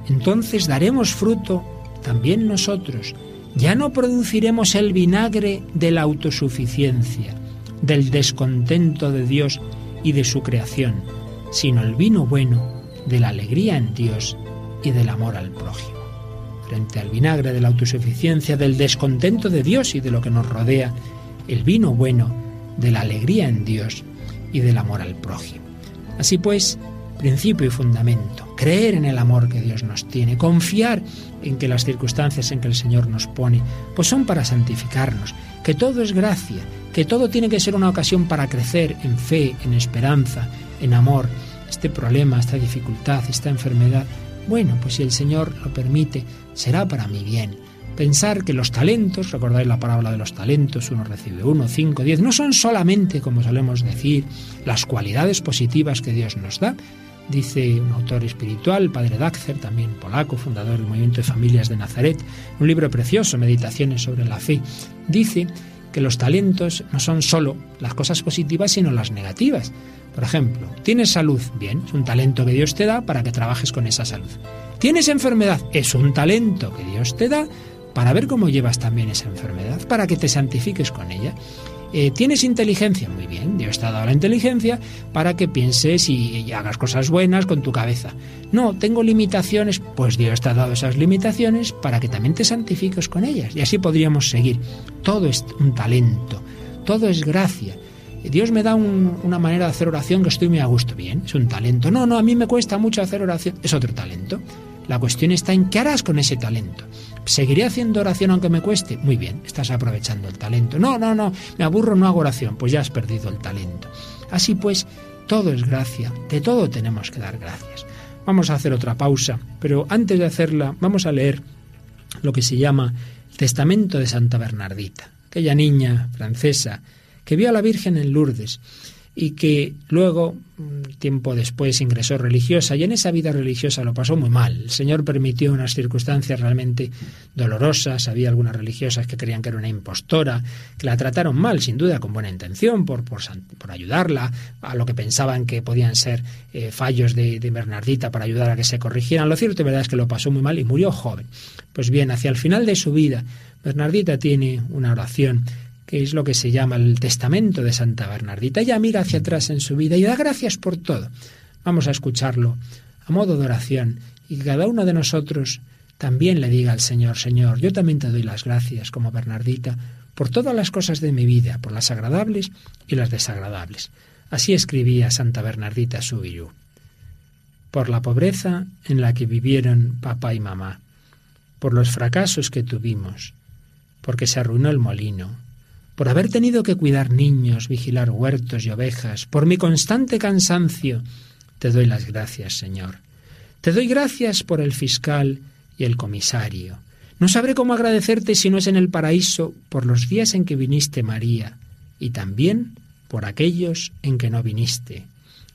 entonces daremos fruto también nosotros. Ya no produciremos el vinagre de la autosuficiencia, del descontento de Dios y de su creación, sino el vino bueno de la alegría en Dios y del amor al prójimo. Frente al vinagre de la autosuficiencia, del descontento de Dios y de lo que nos rodea, el vino bueno de la alegría en Dios y del amor al prójimo. Así pues, principio y fundamento, creer en el amor que Dios nos tiene, confiar en que las circunstancias en que el Señor nos pone, pues son para santificarnos, que todo es gracia, que todo tiene que ser una ocasión para crecer en fe, en esperanza, en amor. Este problema, esta dificultad, esta enfermedad, bueno, pues si el Señor lo permite, será para mi bien. Pensar que los talentos, recordáis la parábola de los talentos, uno recibe uno, cinco, diez, no son solamente, como solemos decir, las cualidades positivas que Dios nos da. Dice un autor espiritual, padre Daxer, también polaco, fundador del movimiento de familias de Nazaret, un libro precioso, Meditaciones sobre la fe. Dice que los talentos no son solo las cosas positivas, sino las negativas. Por ejemplo, tienes salud, bien, es un talento que Dios te da para que trabajes con esa salud. Tienes enfermedad, es un talento que Dios te da para ver cómo llevas también esa enfermedad, para que te santifiques con ella. Eh, ¿Tienes inteligencia? Muy bien, Dios te ha dado la inteligencia para que pienses y, hagas cosas buenas con tu cabeza. No, tengo limitaciones, pues Dios te ha dado esas limitaciones para que también te santifiques con ellas. Y así podríamos seguir. Todo es un talento, todo es gracia. Dios me da una manera de hacer oración que estoy muy a gusto. Bien, es un talento. No, no, a mí me cuesta mucho hacer oración. Es otro talento. La cuestión está en qué harás con ese talento. ¿Seguiré haciendo oración aunque me cueste? Muy bien, estás aprovechando el talento. No, no, no, me aburro, no hago oración. Pues ya has perdido el talento. Así pues, todo es gracia. De todo tenemos que dar gracias. Vamos a hacer otra pausa, pero antes de hacerla vamos a leer lo que se llama el Testamento de Santa Bernardita, aquella niña francesa que vio a la Virgen en Lourdes y que luego, tiempo después, ingresó religiosa y en esa vida religiosa lo pasó muy mal. El Señor permitió unas circunstancias realmente dolorosas. Había algunas religiosas que creían que era una impostora, que la trataron mal, sin duda, con buena intención, por, por, ayudarla a lo que pensaban que podían ser eh, fallos de, de, Bernardita para ayudar a que se corrigieran. Lo cierto y verdad es que lo pasó muy mal y murió joven. Pues bien, hacia el final de su vida, Bernardita tiene una oración que es lo que se llama el testamento de Santa Bernardita. Ella mira hacia atrás en su vida y da gracias por todo. Vamos a escucharlo a modo de oración y que cada uno de nosotros también le diga al Señor, Señor, yo también te doy las gracias como Bernardita por todas las cosas de mi vida, por las agradables y las desagradables. Así escribía Santa Bernardita Subirú. Por la pobreza en la que vivieron papá y mamá, por los fracasos que tuvimos, porque se arruinó el molino, por haber tenido que cuidar niños, vigilar huertos y ovejas, por mi constante cansancio, te doy las gracias, Señor. Te doy gracias por el fiscal y el comisario. No sabré cómo agradecerte si no es en el paraíso por los días en que viniste, María, y también por aquellos en que no viniste,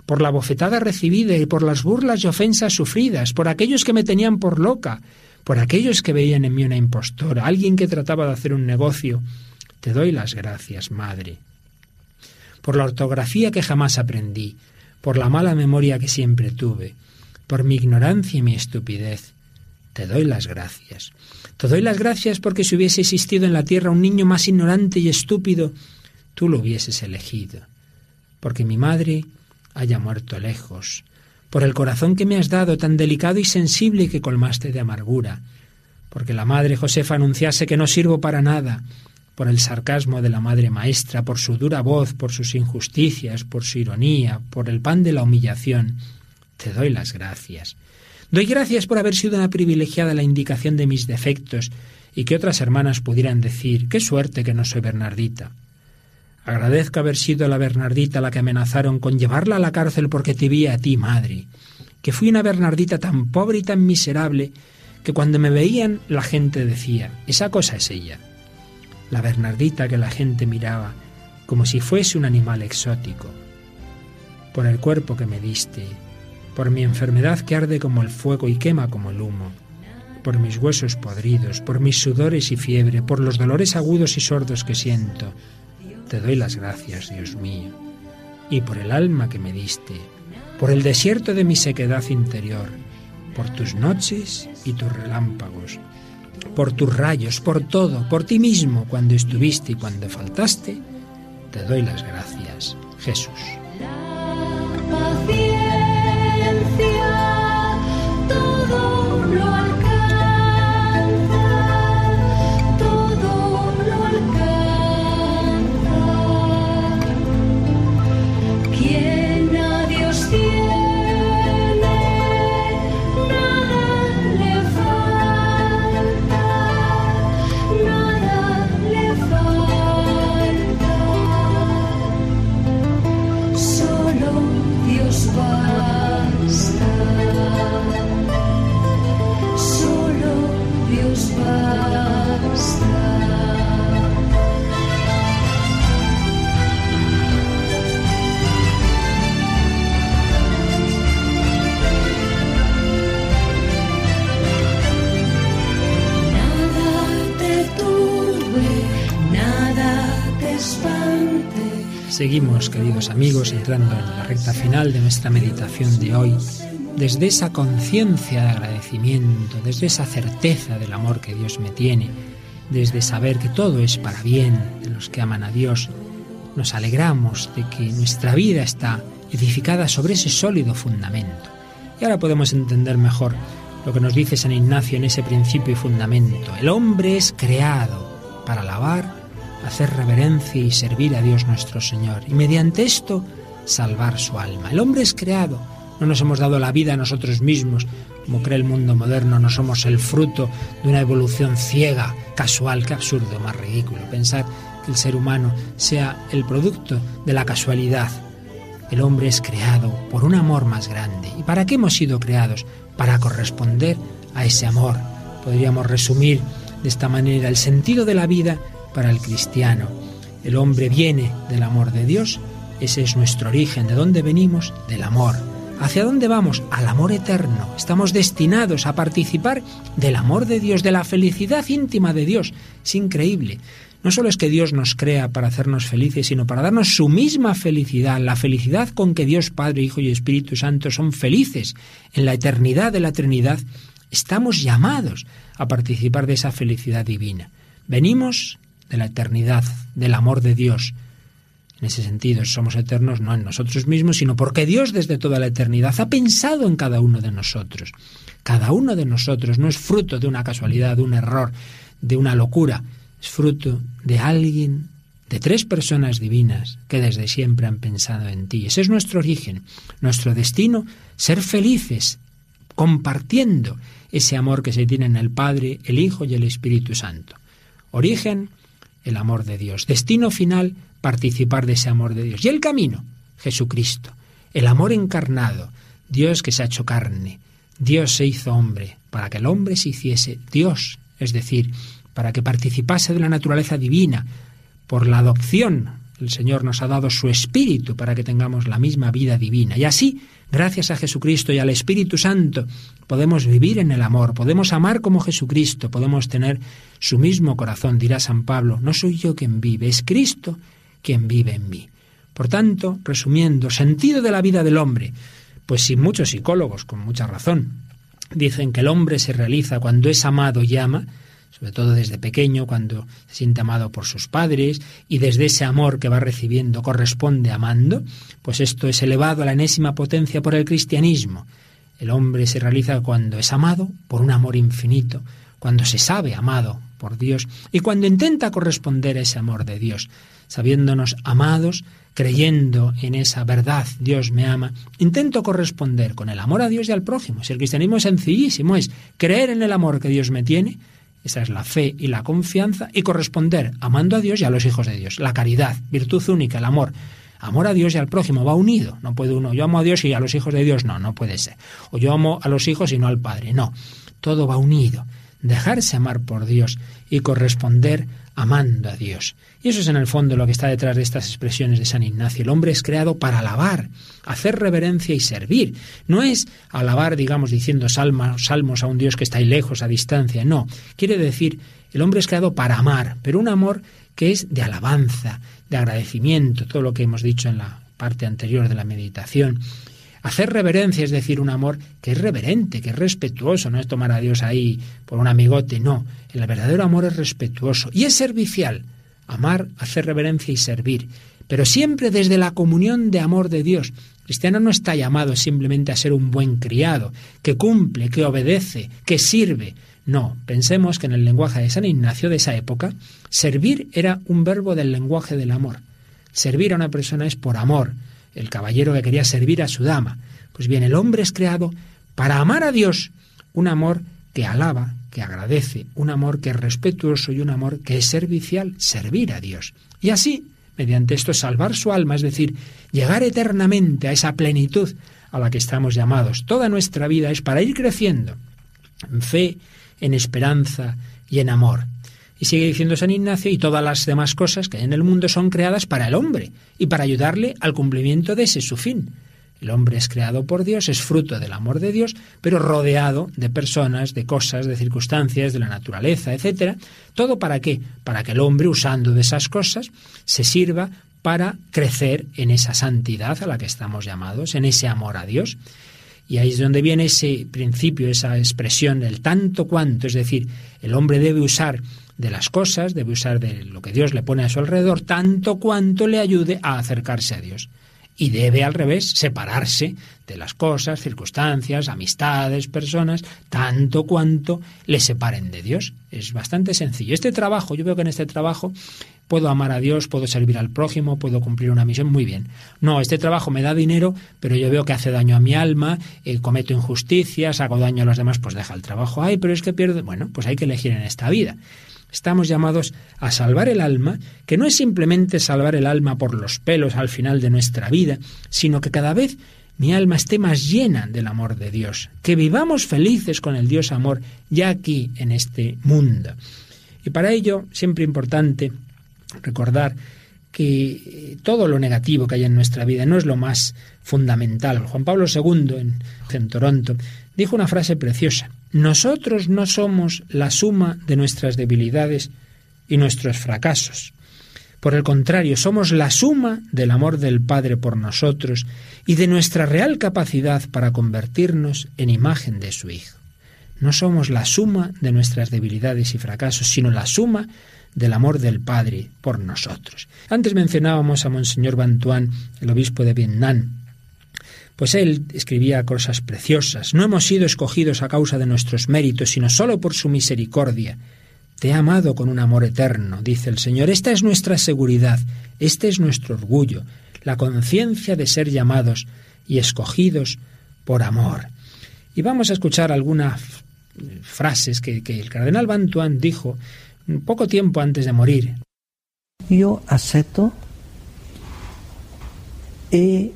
por la bofetada recibida y por las burlas y ofensas sufridas, por aquellos que me tenían por loca, por aquellos que veían en mí una impostora, alguien que trataba de hacer un negocio te doy las gracias, Madre, por la ortografía que jamás aprendí, por la mala memoria que siempre tuve, por mi ignorancia y mi estupidez. Te doy las gracias. Te doy las gracias porque si hubiese existido en la tierra un niño más ignorante y estúpido, tú lo hubieses elegido, porque mi madre haya muerto lejos, por el corazón que me has dado tan delicado y sensible que colmaste de amargura, porque la madre Josefa anunciase que no sirvo para nada, por el sarcasmo de la madre maestra, por su dura voz, por sus injusticias, por su ironía, por el pan de la humillación. Te doy las gracias. Doy gracias por haber sido una privilegiada la indicación de mis defectos y que otras hermanas pudieran decir, qué suerte que no soy Bernardita. Agradezco haber sido la Bernardita la que amenazaron con llevarla a la cárcel porque te vi a ti, madre, que fui una Bernardita tan pobre y tan miserable que cuando me veían la gente decía, esa cosa es ella. La Bernardita que la gente miraba como si fuese un animal exótico. Por el cuerpo que me diste, por mi enfermedad que arde como el fuego y quema como el humo, por mis huesos podridos, por mis sudores y fiebre, por los dolores agudos y sordos que siento, te doy las gracias, Dios mío, y por el alma que me diste, por el desierto de mi sequedad interior, por tus noches y tus relámpagos, por tus rayos, por todo, por ti mismo, cuando estuviste y cuando faltaste, te doy las gracias, Jesús. Seguimos, queridos amigos, entrando en la recta final de nuestra meditación de hoy, desde esa conciencia de agradecimiento, desde esa certeza del amor que Dios me tiene, desde saber que todo es para bien de los que aman a Dios, nos alegramos de que nuestra vida está edificada sobre ese sólido fundamento. Y ahora podemos entender mejor lo que nos dice San Ignacio en ese principio y fundamento. El hombre es creado para alabar hacer reverencia y servir a Dios nuestro Señor, y mediante esto salvar su alma. El hombre es creado, no nos hemos dado la vida a nosotros mismos, como cree el mundo moderno, no somos el fruto de una evolución ciega, casual, qué absurdo, más ridículo, pensar que el ser humano sea el producto de la casualidad. El hombre es creado por un amor más grande. ¿Y para qué hemos sido creados? Para corresponder a ese amor. Podríamos resumir de esta manera el sentido de la vida para el cristiano. El hombre viene del amor de Dios, ese es nuestro origen, de dónde venimos, del amor. ¿Hacia dónde vamos? Al amor eterno. Estamos destinados a participar del amor de Dios, de la felicidad íntima de Dios. Es increíble. No solo es que Dios nos crea para hacernos felices, sino para darnos su misma felicidad, la felicidad con que Dios Padre, Hijo y Espíritu Santo son felices en la eternidad de la Trinidad. Estamos llamados a participar de esa felicidad divina. Venimos de la eternidad, del amor de Dios. En ese sentido, somos eternos no en nosotros mismos, sino porque Dios desde toda la eternidad ha pensado en cada uno de nosotros. Cada uno de nosotros no es fruto de una casualidad, de un error, de una locura, es fruto de alguien, de tres personas divinas que desde siempre han pensado en ti. Ese es nuestro origen, nuestro destino, ser felices, compartiendo ese amor que se tiene en el Padre, el Hijo y el Espíritu Santo. Origen, el amor de Dios. Destino final, participar de ese amor de Dios. Y el camino, Jesucristo. El amor encarnado, Dios que se ha hecho carne. Dios se hizo hombre, para que el hombre se hiciese Dios, es decir, para que participase de la naturaleza divina. Por la adopción, el Señor nos ha dado su Espíritu para que tengamos la misma vida divina. Y así Gracias a Jesucristo y al Espíritu Santo podemos vivir en el amor, podemos amar como Jesucristo, podemos tener su mismo corazón, dirá San Pablo. No soy yo quien vive, es Cristo quien vive en mí. Por tanto, resumiendo, sentido de la vida del hombre, pues si muchos psicólogos, con mucha razón, dicen que el hombre se realiza cuando es amado y ama, sobre todo desde pequeño, cuando se siente amado por sus padres, y desde ese amor que va recibiendo corresponde amando, pues esto es elevado a la enésima potencia por el cristianismo. El hombre se realiza cuando es amado por un amor infinito, cuando se sabe amado por Dios y cuando intenta corresponder a ese amor de Dios, sabiéndonos amados, creyendo en esa verdad, Dios me ama, intento corresponder con el amor a Dios y al prójimo. Si el cristianismo es sencillísimo, es creer en el amor que Dios me tiene, esa es la fe y la confianza, y corresponder amando a Dios y a los hijos de Dios. La caridad, virtud única, el amor. Amor a Dios y al prójimo va unido. No puede uno, yo amo a Dios y a los hijos de Dios, no, no puede ser. O yo amo a los hijos y no al Padre, no. Todo va unido. Dejarse amar por Dios y corresponder amando a Dios. Y eso es en el fondo lo que está detrás de estas expresiones de San Ignacio. El hombre es creado para alabar, hacer reverencia y servir. No es alabar, digamos, diciendo salmos, a un Dios que está ahí lejos, a distancia. No. Quiere decir, el hombre es creado para amar, pero un amor que es de alabanza, de agradecimiento, todo lo que hemos dicho en la parte anterior de la meditación. Hacer reverencia es decir, un amor que es reverente, que es respetuoso, no es tomar a Dios ahí por un amigote, no. El verdadero amor es respetuoso y es servicial. Amar, hacer reverencia y servir, pero siempre desde la comunión de amor de Dios. El cristiano no está llamado simplemente a ser un buen criado, que cumple, que obedece, que sirve. No, pensemos que en el lenguaje de San Ignacio de esa época, servir era un verbo del lenguaje del amor. Servir a una persona es por amor, el caballero que quería servir a su dama. Pues bien, el hombre es creado para amar a Dios, un amor que alaba, que agradece, un amor que es respetuoso y un amor que es servicial, servir a Dios. Y así, mediante esto, salvar su alma, es decir, llegar eternamente a esa plenitud a la que estamos llamados. Toda nuestra vida es para ir creciendo en fe, en esperanza y en amor. Y sigue diciendo San Ignacio, y todas las demás cosas que hay en el mundo son creadas para el hombre y para ayudarle al cumplimiento de ese su fin. El hombre es creado por Dios, es fruto del amor de Dios, pero rodeado de personas, de cosas, de circunstancias, de la naturaleza, etcétera. ¿Todo para qué? Para que el hombre, usando de esas cosas, se sirva para crecer en esa santidad a la que estamos llamados, en ese amor a Dios. Y ahí es donde viene ese principio, esa expresión, el tanto cuanto, es decir, el hombre debe usar de las cosas, debe usar de lo que Dios le pone a su alrededor, tanto cuanto le ayude a acercarse a Dios. Y debe, al revés, separarse de las cosas, circunstancias, amistades, personas, tanto cuanto le separen de Dios. Es bastante sencillo. Este trabajo, yo veo que en este trabajo puedo amar a Dios, puedo servir al prójimo, puedo cumplir una misión, muy bien. No, este trabajo me da dinero, pero yo veo que hace daño a mi alma, eh, cometo injusticias, hago daño a los demás, pues deja el trabajo. Ay, pero es que pierdo. Bueno, pues hay que elegir en esta vida. Estamos llamados a salvar el alma, que no es simplemente salvar el alma por los pelos al final de nuestra vida, sino que cada vez mi alma esté más llena del amor de Dios, que vivamos felices con el Dios amor ya aquí en este mundo. Y para ello, siempre importante recordar que todo lo negativo que hay en nuestra vida no es lo más fundamental. Juan Pablo II, en, en Toronto, dijo una frase preciosa. Nosotros no somos la suma de nuestras debilidades y nuestros fracasos. Por el contrario, somos la suma del amor del Padre por nosotros y de nuestra real capacidad para convertirnos en imagen de su Hijo. No somos la suma de nuestras debilidades y fracasos, sino la suma del amor del Padre por nosotros. Antes mencionábamos a Monseñor Bantuán, el obispo de Vietnam, pues él escribía cosas preciosas. No hemos sido escogidos a causa de nuestros méritos, sino solo por su misericordia. Te he amado con un amor eterno, dice el Señor. Esta es nuestra seguridad, este es nuestro orgullo, la conciencia de ser llamados y escogidos por amor. Y vamos a escuchar algunas frases que, que el cardenal Bantuan dijo poco tiempo antes de morir. Yo acepto y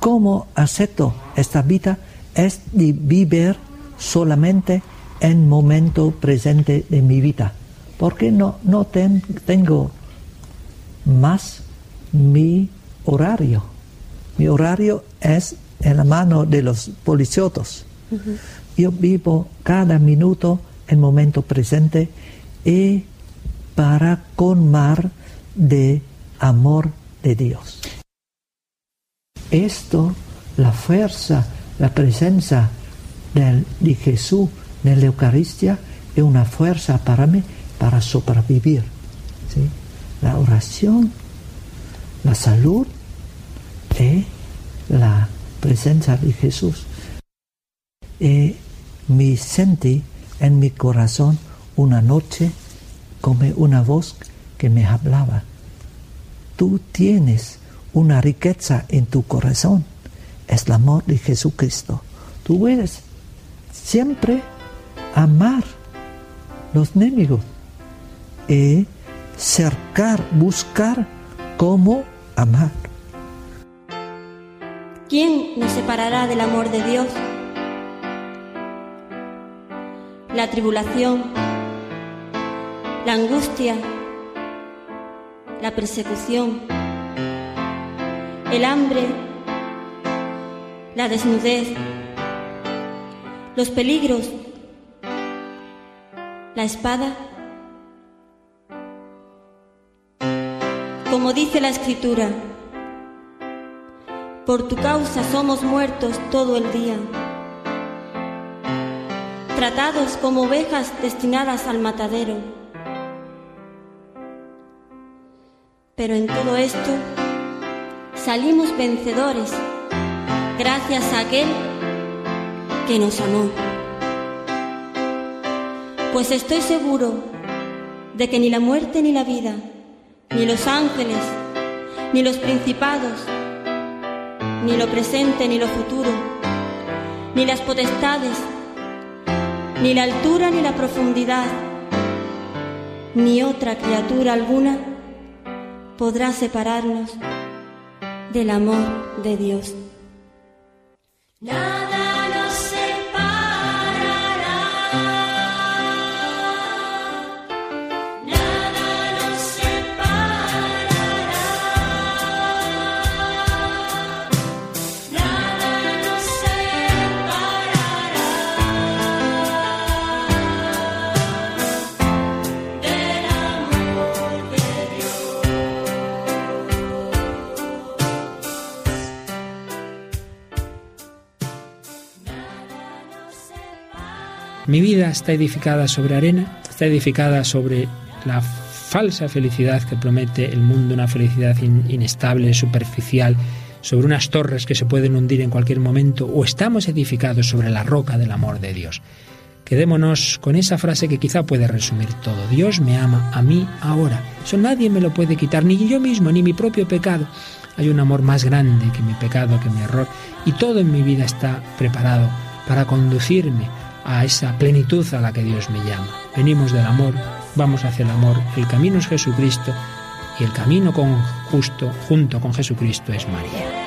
cómo acepto esta vida es de vivir solamente en momento presente de mi vida, porque no, no tengo más mi horario. Mi horario es en la mano de los policiotos. Yo vivo cada minuto en momento presente y para mar de amor de Dios. Esto, la fuerza, la presencia de Jesús en la Eucaristía es una fuerza para mí para sobrevivir. ¿sí? La oración, la salud y la presencia de Jesús. Y me sentí en mi corazón una noche como una voz que me hablaba. Tú tienes una riqueza en tu corazón, es el amor de Jesucristo. Tú puedes siempre amar los enemigos y cercar, buscar cómo amar. ¿Quién nos separará del amor de Dios? La tribulación, la angustia, la persecución, el hambre, la desnudez, los peligros, la espada. Como dice la escritura, por tu causa somos muertos todo el día, tratados como ovejas destinadas al matadero. Pero en todo esto salimos vencedores gracias a aquel que nos amó. Pues estoy seguro de que ni la muerte ni la vida, ni los ángeles, ni los principados, ni lo presente ni lo futuro, ni las potestades, ni la altura ni la profundidad, ni otra criatura alguna podrá separarnos del amor de Dios. Mi vida está edificada sobre arena, está edificada sobre la falsa felicidad que promete el mundo, una felicidad in- inestable, superficial, sobre unas torres que se pueden hundir en cualquier momento, o estamos edificados sobre la roca del amor de Dios. Quedémonos con esa frase que quizá puede resumir todo. Dios me ama a mí ahora. Eso nadie me lo puede quitar, ni yo mismo, ni mi propio pecado. Hay un amor más grande que mi pecado, que mi error, y todo en mi vida está preparado para conducirme a esa plenitud a la que Dios me llama. Venimos del amor, vamos hacia el amor, el camino es Jesucristo y el camino con justo junto con Jesucristo es María.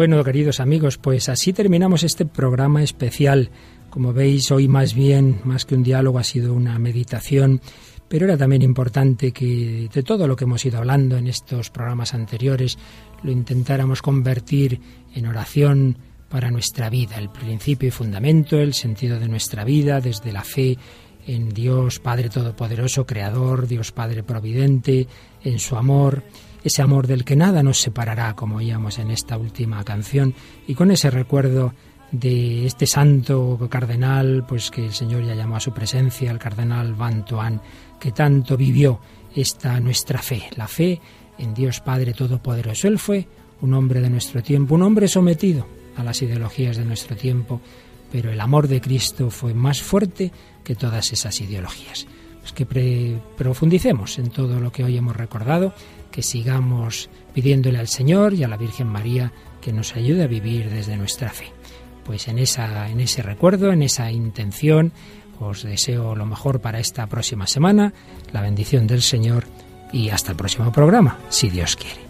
Bueno, queridos amigos, pues así terminamos este programa especial. Como veis, hoy más bien, más que un diálogo, ha sido una meditación, pero era también importante que de todo lo que hemos ido hablando en estos programas anteriores, lo intentáramos convertir en oración para nuestra vida, el principio y fundamento, el sentido de nuestra vida, desde la fe en Dios Padre Todopoderoso, Creador, Dios Padre Providente, en su amor, ese amor del que nada nos separará, como oíamos en esta última canción, y con ese recuerdo de este santo cardenal, pues que el Señor ya llamó a su presencia, el cardenal Van Toan, que tanto vivió esta nuestra fe, la fe en Dios Padre Todopoderoso. Él fue un hombre de nuestro tiempo, un hombre sometido a las ideologías de nuestro tiempo, pero el amor de Cristo fue más fuerte que todas esas ideologías. Pues que profundicemos en todo lo que hoy hemos recordado, que sigamos pidiéndole al Señor y a la Virgen María que nos ayude a vivir desde nuestra fe. Pues en, esa, en ese recuerdo, en esa intención, os deseo lo mejor para esta próxima semana, la bendición del Señor y hasta el próximo programa, si Dios quiere.